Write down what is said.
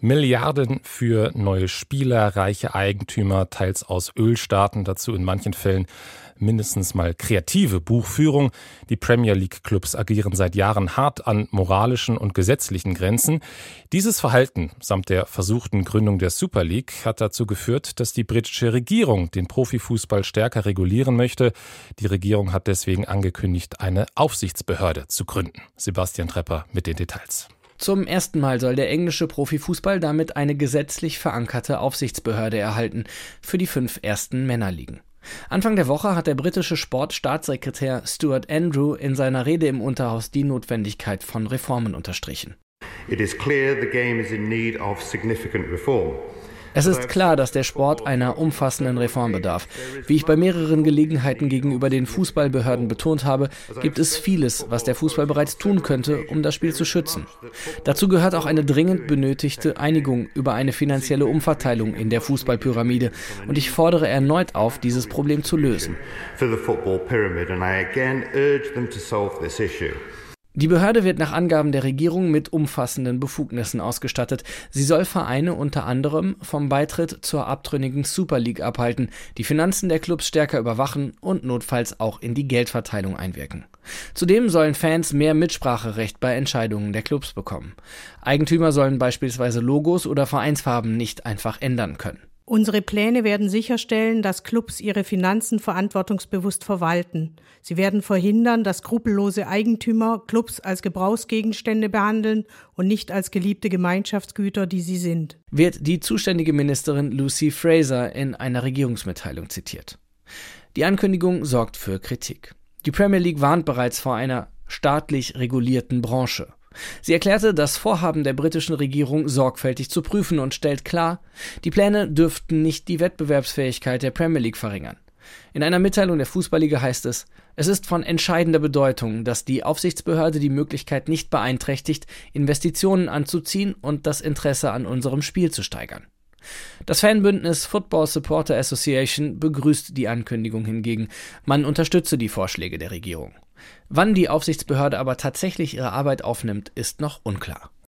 Milliarden für neue Spieler, reiche Eigentümer, teils aus Ölstaaten, dazu in manchen Fällen mindestens mal kreative Buchführung. Die Premier League Clubs agieren seit Jahren hart an moralischen und gesetzlichen Grenzen. Dieses Verhalten samt der versuchten Gründung der Super League hat dazu geführt, dass die britische Regierung den Profifußball stärker regulieren möchte. Die Regierung hat deswegen angekündigt, eine Aufsichtsbehörde zu gründen. Sebastian Trepper mit den Details. Zum ersten Mal soll der englische Profifußball damit eine gesetzlich verankerte Aufsichtsbehörde erhalten für die fünf ersten Männerligen. Anfang der Woche hat der britische Sportstaatssekretär Stuart Andrew in seiner Rede im Unterhaus die Notwendigkeit von Reformen unterstrichen. It is clear the game is in need of significant reform. Es ist klar, dass der Sport einer umfassenden Reform bedarf. Wie ich bei mehreren Gelegenheiten gegenüber den Fußballbehörden betont habe, gibt es vieles, was der Fußball bereits tun könnte, um das Spiel zu schützen. Dazu gehört auch eine dringend benötigte Einigung über eine finanzielle Umverteilung in der Fußballpyramide. Und ich fordere erneut auf, dieses Problem zu lösen. Die Behörde wird nach Angaben der Regierung mit umfassenden Befugnissen ausgestattet. Sie soll Vereine unter anderem vom Beitritt zur abtrünnigen Super League abhalten, die Finanzen der Clubs stärker überwachen und notfalls auch in die Geldverteilung einwirken. Zudem sollen Fans mehr Mitspracherecht bei Entscheidungen der Clubs bekommen. Eigentümer sollen beispielsweise Logos oder Vereinsfarben nicht einfach ändern können. Unsere Pläne werden sicherstellen, dass Clubs ihre Finanzen verantwortungsbewusst verwalten. Sie werden verhindern, dass skrupellose Eigentümer Clubs als Gebrauchsgegenstände behandeln und nicht als geliebte Gemeinschaftsgüter, die sie sind. Wird die zuständige Ministerin Lucy Fraser in einer Regierungsmitteilung zitiert. Die Ankündigung sorgt für Kritik. Die Premier League warnt bereits vor einer staatlich regulierten Branche. Sie erklärte das Vorhaben der britischen Regierung sorgfältig zu prüfen und stellt klar, die Pläne dürften nicht die Wettbewerbsfähigkeit der Premier League verringern. In einer Mitteilung der Fußballliga heißt es, es ist von entscheidender Bedeutung, dass die Aufsichtsbehörde die Möglichkeit nicht beeinträchtigt, Investitionen anzuziehen und das Interesse an unserem Spiel zu steigern. Das Fanbündnis Football Supporter Association begrüßt die Ankündigung hingegen. Man unterstütze die Vorschläge der Regierung. Wann die Aufsichtsbehörde aber tatsächlich ihre Arbeit aufnimmt, ist noch unklar.